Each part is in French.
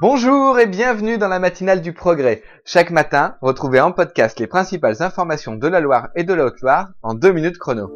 Bonjour et bienvenue dans la matinale du progrès. Chaque matin, retrouvez en podcast les principales informations de la Loire et de la Haute-Loire en deux minutes chrono.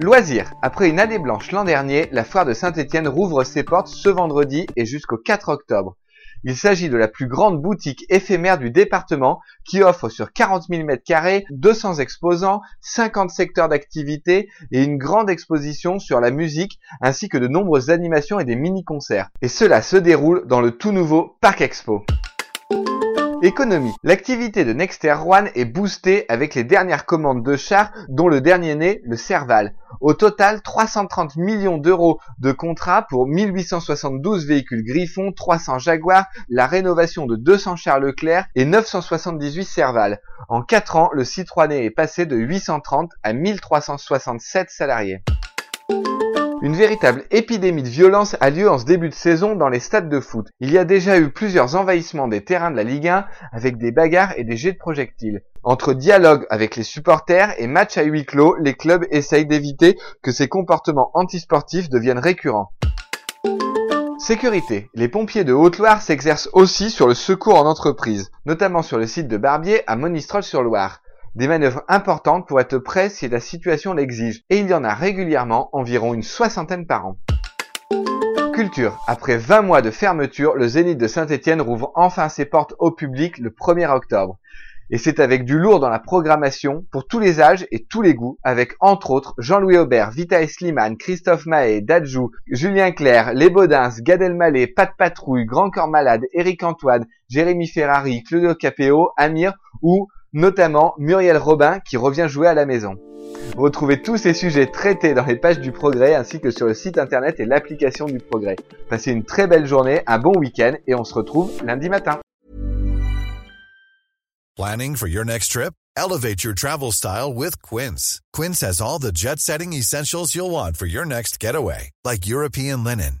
Loisirs. Après une année blanche l'an dernier, la foire de Saint-Étienne rouvre ses portes ce vendredi et jusqu'au 4 octobre. Il s'agit de la plus grande boutique éphémère du département qui offre sur 40 000 m2 200 exposants, 50 secteurs d'activité et une grande exposition sur la musique ainsi que de nombreuses animations et des mini-concerts. Et cela se déroule dans le tout nouveau Parc Expo. Économie. L'activité de Nexter One est boostée avec les dernières commandes de chars, dont le dernier né, le Serval. Au total, 330 millions d'euros de contrats pour 1872 véhicules Griffon, 300 Jaguar, la rénovation de 200 chars Leclerc et 978 Serval. En 4 ans, le Citroën est passé de 830 à 1367 salariés. Une véritable épidémie de violence a lieu en ce début de saison dans les stades de foot. Il y a déjà eu plusieurs envahissements des terrains de la Ligue 1 avec des bagarres et des jets de projectiles. Entre dialogue avec les supporters et matchs à huis clos, les clubs essayent d'éviter que ces comportements antisportifs deviennent récurrents. Sécurité. Les pompiers de Haute-Loire s'exercent aussi sur le secours en entreprise, notamment sur le site de Barbier à Monistrol-sur-Loire. Des manœuvres importantes pour être prêts si la situation l'exige, et il y en a régulièrement environ une soixantaine par an. Culture. Après 20 mois de fermeture, le Zénith de Saint-Étienne rouvre enfin ses portes au public le 1er octobre. Et c'est avec du lourd dans la programmation, pour tous les âges et tous les goûts, avec entre autres Jean-Louis Aubert, Vita Slimane, Christophe Mahé, Dadjou, Julien Clerc, Les Baudins, Gad Elmaleh, Pat Patrouille, Grand Corps Malade, Eric Antoine, Jérémy Ferrari, Claudio Capéo, Amir ou notamment Muriel Robin qui revient jouer à la maison. Retrouvez tous ces sujets traités dans les pages du Progrès ainsi que sur le site internet et l'application du Progrès. Passez une très belle journée, un bon week-end et on se retrouve lundi matin. Planning for your next trip? Elevate your travel style with Quince. Quince has all the jet-setting essentials you'll want for your next getaway, like European linen,